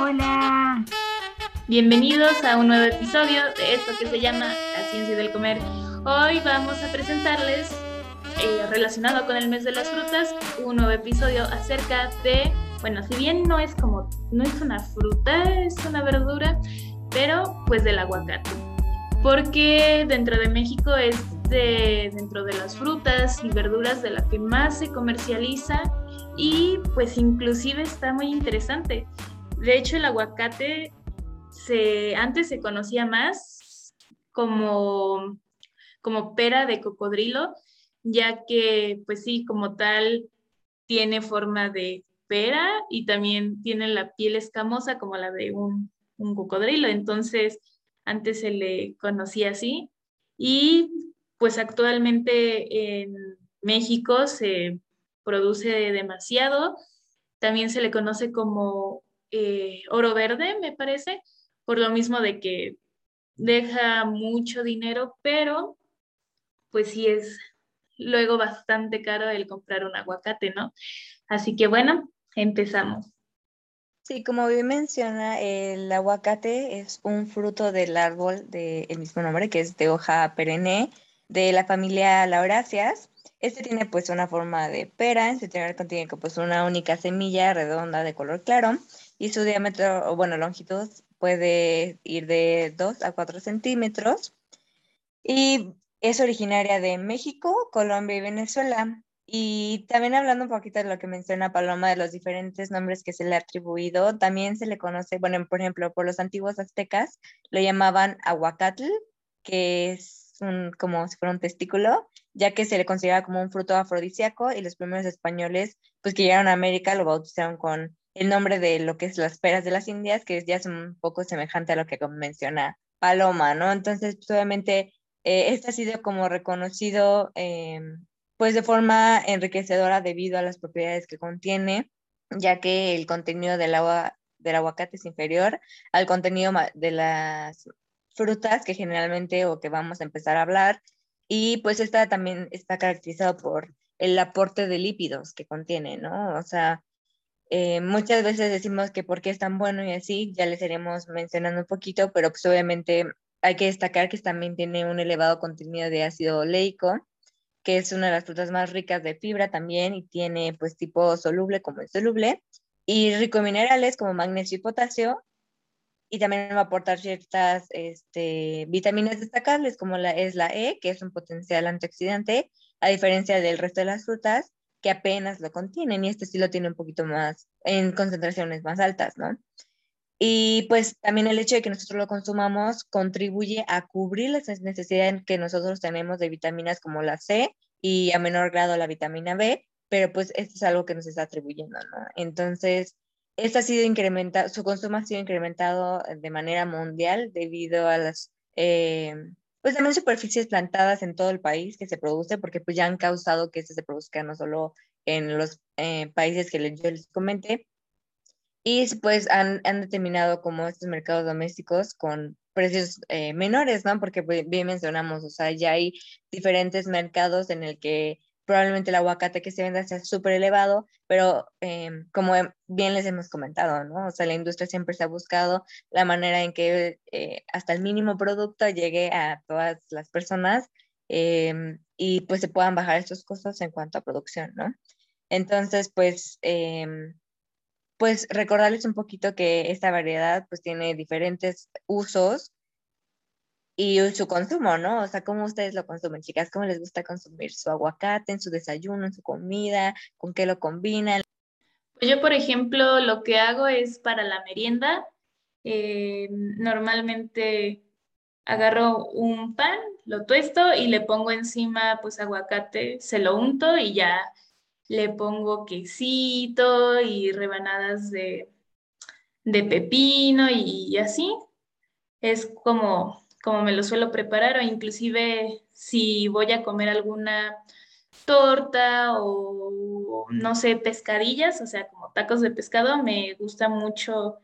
Hola. Bienvenidos a un nuevo episodio de esto que se llama La Ciencia del Comer. Hoy vamos a presentarles, eh, relacionado con el mes de las frutas, un nuevo episodio acerca de, bueno, si bien no es como, no es una fruta, es una verdura, pero pues del aguacate. Porque dentro de México es de, dentro de las frutas y verduras de la que más se comercializa y pues inclusive está muy interesante. De hecho, el aguacate se, antes se conocía más como, como pera de cocodrilo, ya que pues sí, como tal, tiene forma de pera y también tiene la piel escamosa como la de un, un cocodrilo. Entonces, antes se le conocía así. Y pues actualmente en México se produce demasiado. También se le conoce como eh, oro verde, me parece, por lo mismo de que deja mucho dinero, pero pues sí es luego bastante caro el comprar un aguacate, ¿no? Así que bueno, empezamos. Sí, como bien menciona, el aguacate es un fruto del árbol del mismo nombre, que es de hoja perenne, de la familia Lauráceas. Este tiene pues una forma de pera, en general contiene pues una única semilla redonda de color claro y su diámetro, bueno, longitud puede ir de 2 a 4 centímetros. Y es originaria de México, Colombia y Venezuela. Y también hablando un poquito de lo que menciona Paloma, de los diferentes nombres que se le ha atribuido, también se le conoce, bueno, por ejemplo, por los antiguos aztecas lo llamaban aguacatl, que es un, como si fuera un testículo, ya que se le considera como un fruto afrodisíaco y los primeros españoles, pues que llegaron a América, lo bautizaron con el nombre de lo que es las peras de las Indias, que ya es un poco semejante a lo que menciona Paloma, ¿no? Entonces, pues, obviamente, eh, este ha sido como reconocido, em, pues de forma enriquecedora debido a las propiedades que contiene, ya que el contenido del agua del aguacate es inferior al contenido de las frutas que generalmente o que vamos a empezar a hablar y pues esta también está caracterizado por el aporte de lípidos que contiene, ¿no? O sea, eh, muchas veces decimos que por qué es tan bueno y así, ya les iremos mencionando un poquito, pero pues obviamente hay que destacar que también tiene un elevado contenido de ácido oleico, que es una de las frutas más ricas de fibra también y tiene pues tipo soluble como insoluble, y rico en minerales como magnesio y potasio, y también va a aportar ciertas este, vitaminas destacables como la, es la E, que es un potencial antioxidante, a diferencia del resto de las frutas, que apenas lo contienen y este sí lo tiene un poquito más en concentraciones más altas, ¿no? Y pues también el hecho de que nosotros lo consumamos contribuye a cubrir las necesidades que nosotros tenemos de vitaminas como la C y a menor grado la vitamina B, pero pues esto es algo que nos está atribuyendo, ¿no? Entonces, este ha sido incrementado, su consumo ha sido incrementado de manera mundial debido a las eh, pues también superficies plantadas en todo el país que se produce, porque pues ya han causado que este se produzca no solo en los eh, países que yo les comenté, y pues han, han, determinado como estos mercados domésticos con precios eh, menores, ¿no? Porque pues, bien mencionamos, o sea, ya hay diferentes mercados en el que probablemente el aguacate que se venda sea súper elevado, pero em, como bien les hemos comentado, ¿no? O sea, la industria siempre se ha buscado la manera en que eh, hasta el mínimo producto llegue a todas las personas em, y pues se puedan bajar estos costos en cuanto a producción, ¿no? Entonces, pues, em, pues recordarles un poquito que esta variedad pues tiene diferentes usos y su consumo, ¿no? O sea, ¿cómo ustedes lo consumen, chicas? ¿Cómo les gusta consumir su aguacate en su desayuno, en su comida? ¿Con qué lo combinan? Pues yo, por ejemplo, lo que hago es para la merienda. Eh, normalmente agarro un pan, lo tuesto y le pongo encima pues aguacate, se lo unto y ya le pongo quesito y rebanadas de, de pepino y así. Es como como me lo suelo preparar o inclusive si voy a comer alguna torta o no sé, pescadillas, o sea, como tacos de pescado, me gusta mucho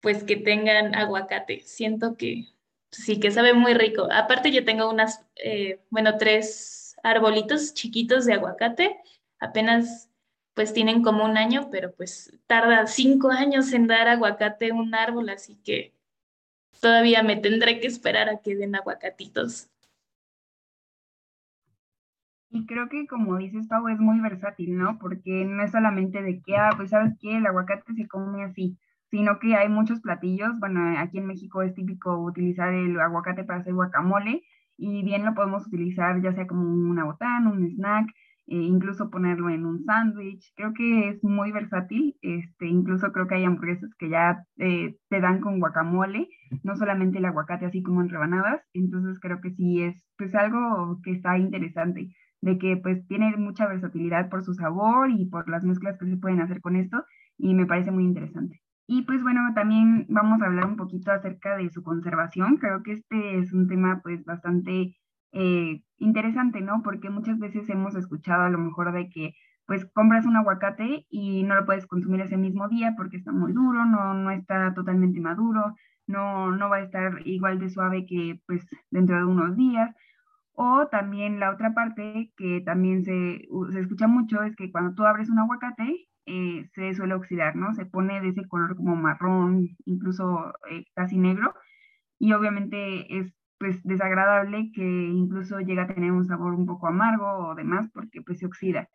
pues que tengan aguacate. Siento que sí, que sabe muy rico. Aparte yo tengo unas, eh, bueno, tres arbolitos chiquitos de aguacate. Apenas pues tienen como un año, pero pues tarda cinco años en dar aguacate un árbol, así que todavía me tendré que esperar a que den aguacatitos. Y creo que como dices, Pau, es muy versátil, ¿no? Porque no es solamente de que, ah, pues sabes que el aguacate se come así, sino que hay muchos platillos. Bueno, aquí en México es típico utilizar el aguacate para hacer guacamole y bien lo podemos utilizar ya sea como una botana, un snack, incluso ponerlo en un sándwich. Creo que es muy versátil. Este, incluso creo que hay hamburguesas que ya eh, te dan con guacamole, no solamente el aguacate así como en rebanadas. Entonces creo que sí es pues algo que está interesante de que pues tiene mucha versatilidad por su sabor y por las mezclas que se pueden hacer con esto y me parece muy interesante. Y pues bueno, también vamos a hablar un poquito acerca de su conservación. Creo que este es un tema pues bastante eh, interesante, ¿no? Porque muchas veces hemos escuchado a lo mejor de que pues compras un aguacate y no lo puedes consumir ese mismo día porque está muy duro, no, no está totalmente maduro, no, no va a estar igual de suave que pues dentro de unos días. O también la otra parte que también se, se escucha mucho es que cuando tú abres un aguacate, eh, se suele oxidar, ¿no? Se pone de ese color como marrón, incluso eh, casi negro, y obviamente es pues desagradable que incluso llega a tener un sabor un poco amargo o demás porque pues se oxida.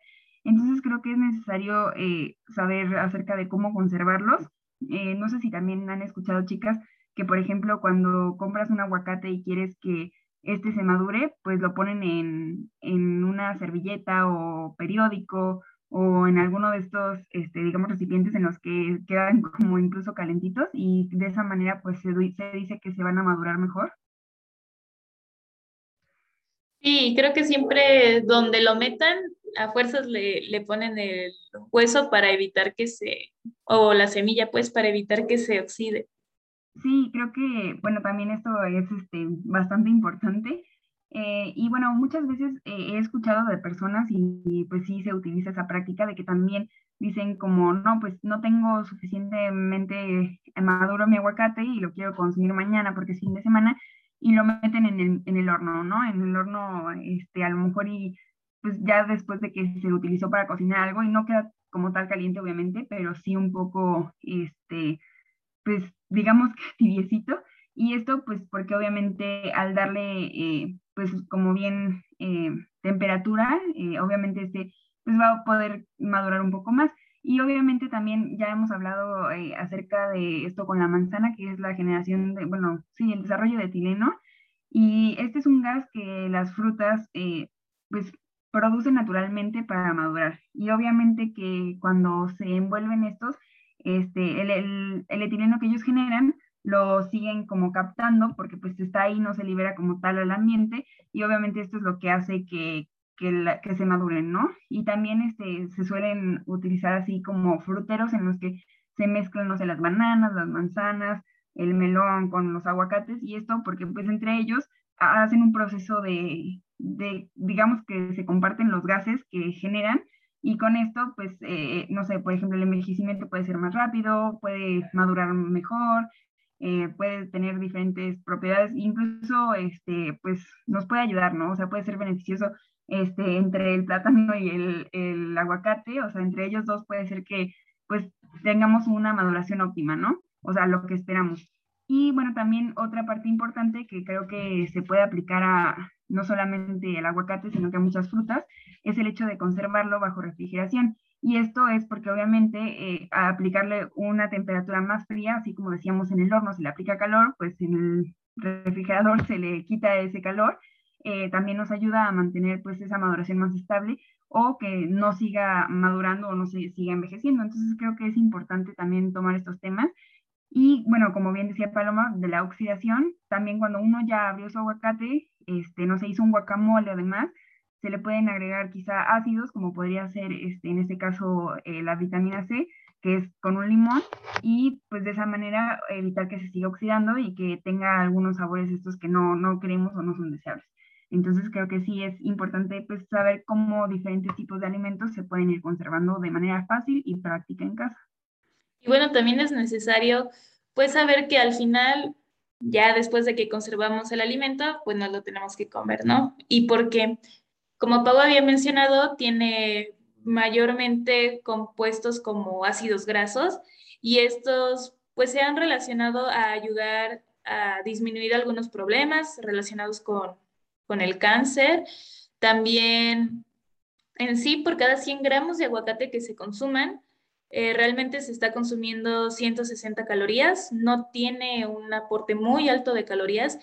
Entonces creo que es necesario eh, saber acerca de cómo conservarlos. no sé si también han escuchado chicas que por ejemplo cuando compras un aguacate y quieres que este se madure, pues lo ponen en, en una servilleta o periódico o en alguno de estos, este, digamos, recipientes en los que quedan como incluso calentitos y de esa manera pues se dice que se van a madurar mejor. Sí, creo que siempre donde lo metan, a fuerzas le, le, ponen el hueso para evitar que se, o la semilla pues para evitar que se oxide. Sí, creo que, bueno, también esto es este, bastante importante. Eh, y bueno, muchas veces eh, he escuchado de personas y, pues sí se utiliza esa práctica de que también dicen como, no, pues no tengo suficientemente maduro mi aguacate y lo quiero consumir mañana porque es fin de semana y lo meten en el, en el horno, ¿no? En el horno, este, a lo mejor y pues ya después de que se utilizó para cocinar algo y no queda como tal caliente, obviamente, pero sí un poco, este, pues digamos que tibiecito. Y esto pues porque obviamente al darle eh, pues como bien eh, temperatura, eh, obviamente este pues va a poder madurar un poco más. Y obviamente también ya hemos hablado acerca de esto con la manzana, que es la generación de, bueno, sí, el desarrollo de etileno. Y este es un gas que las frutas pues producen naturalmente para madurar. Y obviamente que cuando se envuelven estos, este, el, el, etileno que ellos generan lo siguen como captando porque pues está ahí, no se libera como tal al ambiente y obviamente esto es lo que hace que, que, que se maduren, ¿no? Y también este, se suelen utilizar así como fruteros en los que se mezclan, no sé, las bananas, las manzanas, el melón con los aguacates y esto porque pues entre ellos hacen un proceso de, de digamos que se comparten los gases que generan y con esto, pues, eh, no sé, por ejemplo, el envejecimiento puede ser más rápido, puede madurar mejor, eh, puede tener diferentes propiedades, incluso, este, pues, nos puede ayudar, ¿no? O sea, puede ser beneficioso este, entre el plátano y el, el aguacate, o sea, entre ellos dos puede ser que, pues, tengamos una maduración óptima, ¿no? O sea, lo que esperamos. Y bueno, también otra parte importante que creo que se puede aplicar a no solamente el aguacate, sino que a muchas frutas, es el hecho de conservarlo bajo refrigeración. Y esto es porque obviamente eh, a aplicarle una temperatura más fría, así como decíamos en el horno se le aplica calor, pues en el refrigerador se le quita ese calor, eh, también nos ayuda a mantener pues esa maduración más estable o que no siga madurando o no se siga envejeciendo. Entonces creo que es importante también tomar estos temas y bueno, como bien decía Paloma, de la oxidación, también cuando uno ya abrió su aguacate, este, no se hizo un guacamole además, se le pueden agregar quizá ácidos, como podría ser este, en este caso eh, la vitamina C, que es con un limón, y pues de esa manera evitar que se siga oxidando y que tenga algunos sabores estos que no, no queremos o no son deseables. Entonces creo que sí es importante pues saber cómo diferentes tipos de alimentos se pueden ir conservando de manera fácil y práctica en casa. Y bueno, también es necesario pues saber que al final, ya después de que conservamos el alimento, pues no lo tenemos que comer, ¿no? Y porque, como Pau había mencionado, tiene mayormente compuestos como ácidos grasos y estos pues se han relacionado a ayudar a disminuir algunos problemas relacionados con, con el cáncer. También en sí, por cada 100 gramos de aguacate que se consuman, eh, realmente se está consumiendo 160 calorías, no tiene un aporte muy alto de calorías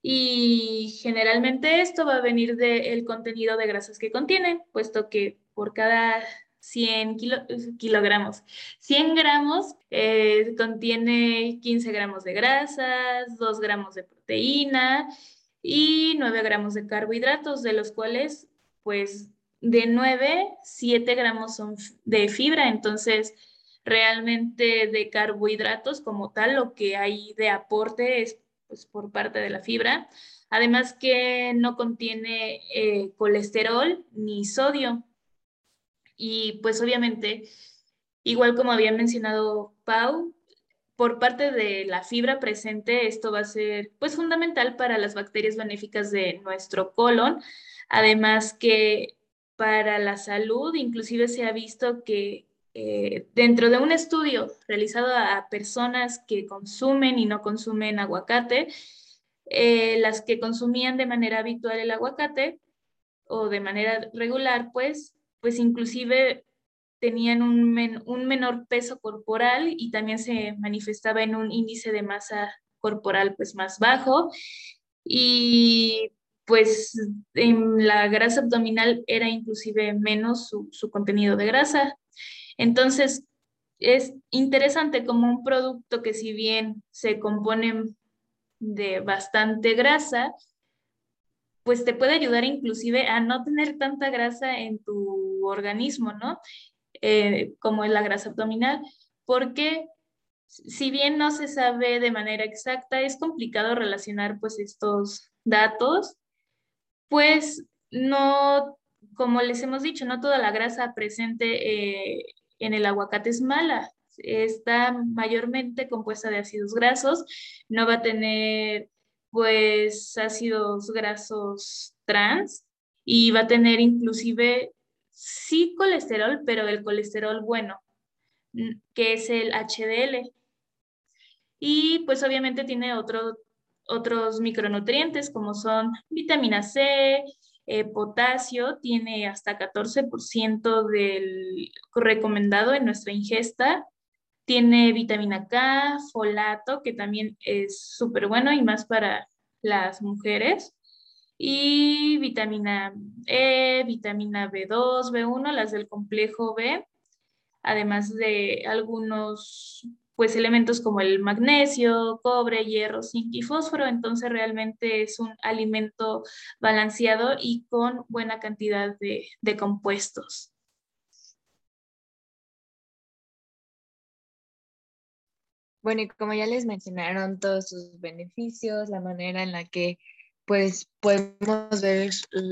y generalmente esto va a venir del contenido de grasas que contiene, puesto que por cada 100 kilogramos, 100 gramos eh, contiene 15 gramos de grasas, 2 gramos de proteína y 9 gramos de carbohidratos, de los cuales pues de 9, 7 gramos son de fibra, entonces realmente de carbohidratos como tal, lo que hay de aporte es pues, por parte de la fibra. Además que no contiene eh, colesterol ni sodio. Y pues obviamente, igual como había mencionado Pau, por parte de la fibra presente, esto va a ser pues fundamental para las bacterias benéficas de nuestro colon. Además que para la salud, inclusive se ha visto que eh, dentro de un estudio realizado a personas que consumen y no consumen aguacate, eh, las que consumían de manera habitual el aguacate o de manera regular, pues, pues inclusive tenían un, un menor peso corporal y también se manifestaba en un índice de masa corporal pues más bajo y pues en la grasa abdominal era inclusive menos su, contenido de grasa. Entonces, es interesante como un producto que si bien se compone de bastante grasa, pues te puede ayudar inclusive a no tener tanta grasa en tu organismo, ¿no? Eh, como es la grasa abdominal, porque si bien no se sabe de manera exacta, es complicado relacionar pues estos datos pues no, como les hemos dicho, no toda la grasa presente eh, en el aguacate es mala. Está mayormente compuesta de ácidos grasos, no va a tener pues ácidos grasos trans y va a tener inclusive sí colesterol, pero el colesterol bueno, que es el HDL. Y pues obviamente tiene otro otros micronutrientes como son vitamina C, eh, potasio, tiene hasta 14% del recomendado en nuestra ingesta. Tiene vitamina K, folato, que también es súper bueno y más para las mujeres. Y vitamina E, vitamina B2, B1, las del complejo B, además de algunos pues elementos como el magnesio, cobre, hierro, zinc y fósforo. Entonces realmente es un alimento balanceado y con buena cantidad de, de compuestos. Bueno, y como ya les mencionaron todos sus beneficios, la manera en la que pues podemos ver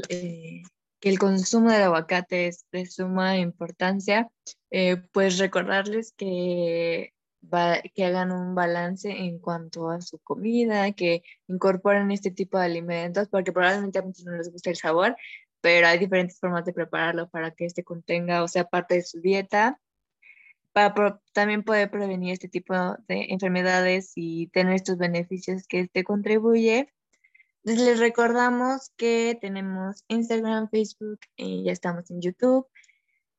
eh, que el consumo del aguacate es de suma importancia, eh, pues recordarles que que hagan un balance en cuanto a su comida, que incorporen este tipo de alimentos, porque probablemente a muchos no les gusta el sabor, pero hay diferentes formas de prepararlo para que este contenga o sea parte de su dieta, para también poder prevenir este tipo de enfermedades y tener estos beneficios que este contribuye. Les recordamos que tenemos Instagram, Facebook y ya estamos en YouTube.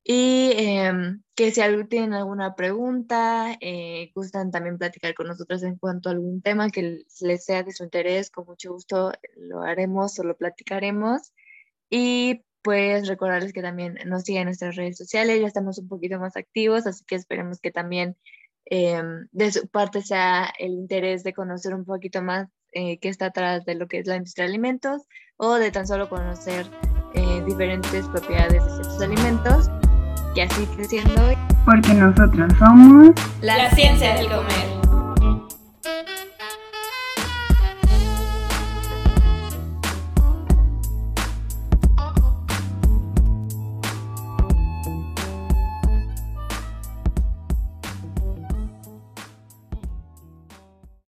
Y em, que si tienen alguna pregunta, eh, gustan también platicar con nosotros en cuanto a algún tema que les sea de su interés, con mucho gusto lo haremos o lo platicaremos. Y pues recordarles que también nos sigan en nuestras redes sociales, ya estamos un poquito más activos, así que esperemos que también em, de su parte sea el interés de conocer un poquito más eh, qué está atrás de lo que es la industria de alimentos o de tan solo conocer eh, diferentes propiedades de ciertos alimentos y así creciendo. Porque nosotros somos la ciencia del comer.